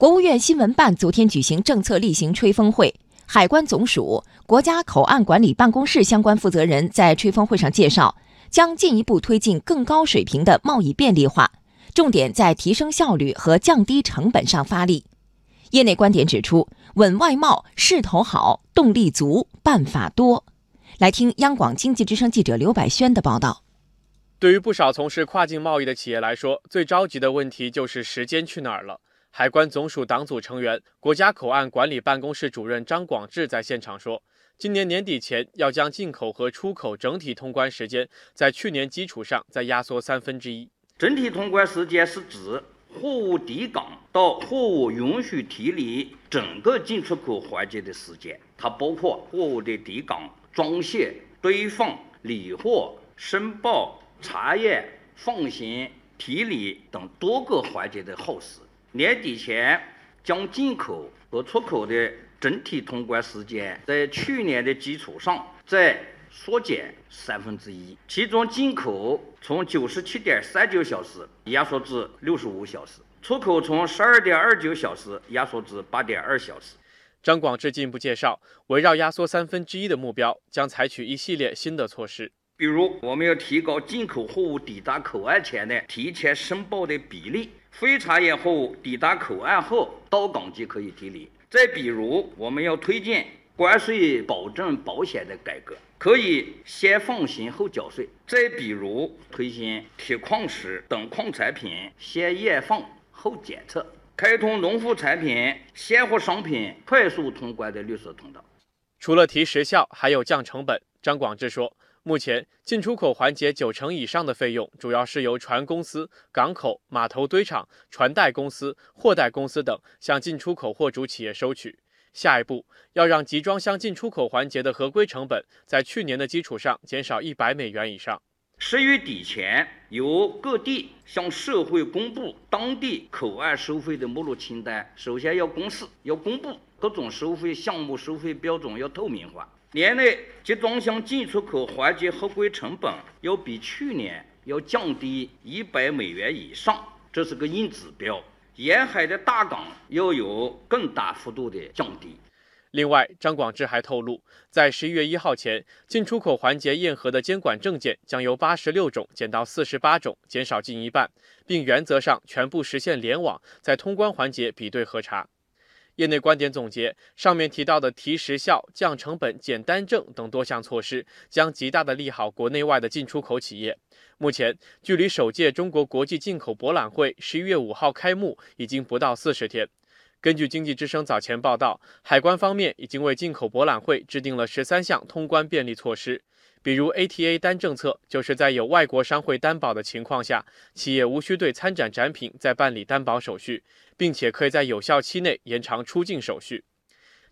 国务院新闻办昨天举行政策例行吹风会，海关总署、国家口岸管理办公室相关负责人在吹风会上介绍，将进一步推进更高水平的贸易便利化，重点在提升效率和降低成本上发力。业内观点指出，稳外贸势头好，动力足，办法多。来听央广经济之声记者刘百轩的报道。对于不少从事跨境贸易的企业来说，最着急的问题就是时间去哪儿了。海关总署党组成员、国家口岸管理办公室主任张广智在现场说，今年年底前要将进口和出口整体通关时间在去年基础上再压缩三分之一。整体通关时间是指。货物抵港到货物允许提离整个进出口环节的时间，它包括货物的抵港、装卸、堆放、理货、申报、查验、放行、提离等多个环节的耗时。年底前将进口和出口的整体通关时间在去年的基础上再。缩减三分之一，其中进口从九十七点三九小时压缩至六十五小时，出口从十二点二九小时压缩至八点二小时。张广智进一步介绍，围绕压缩三分之一的目标，将采取一系列新的措施，比如我们要提高进口货物抵达口岸前的提前申报的比例，非查验货物抵达口岸后到港即可以提离。再比如，我们要推进关税保证保险的改革。可以先放行后缴税。再比如推行铁矿石等矿产品先验放后检测，开通农副产品、鲜活商品快速通关的绿色通道。除了提时效，还有降成本。张广智说，目前进出口环节九成以上的费用，主要是由船公司、港口、码头堆场、船代公司、货代公司等向进出口货主企业收取。下一步要让集装箱进出口环节的合规成本在去年的基础上减少一百美元以上。十月底前，由各地向社会公布当地口岸收费的目录清单。首先要公示，要公布各种收费项目收费标准要透明化。年内集装箱进出口环节合规成本要比去年要降低一百美元以上，这是个硬指标。沿海的大港要有更大幅度的降低。另外，张广智还透露，在十一月一号前，进出口环节验核的监管证件将由八十六种减到四十八种，减少近一半，并原则上全部实现联网，在通关环节比对核查。业内观点总结：上面提到的提时效、降成本、减单证等多项措施，将极大的利好国内外的进出口企业。目前，距离首届中国国际进口博览会十一月五号开幕已经不到四十天。根据经济之声早前报道，海关方面已经为进口博览会制定了十三项通关便利措施。比如 ATA 单政策，就是在有外国商会担保的情况下，企业无需对参展展品再办理担保手续，并且可以在有效期内延长出境手续。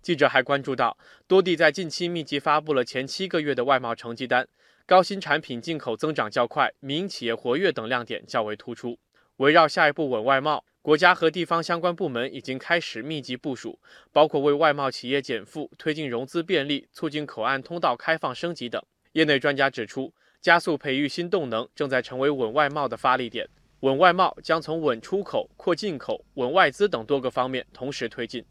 记者还关注到，多地在近期密集发布了前七个月的外贸成绩单，高新产品进口增长较快，民营企业活跃等亮点较为突出。围绕下一步稳外贸，国家和地方相关部门已经开始密集部署，包括为外贸企业减负、推进融资便利、促进口岸通道开放升级等。业内专家指出，加速培育新动能正在成为稳外贸的发力点。稳外贸将从稳出口、扩进口、稳外资等多个方面同时推进。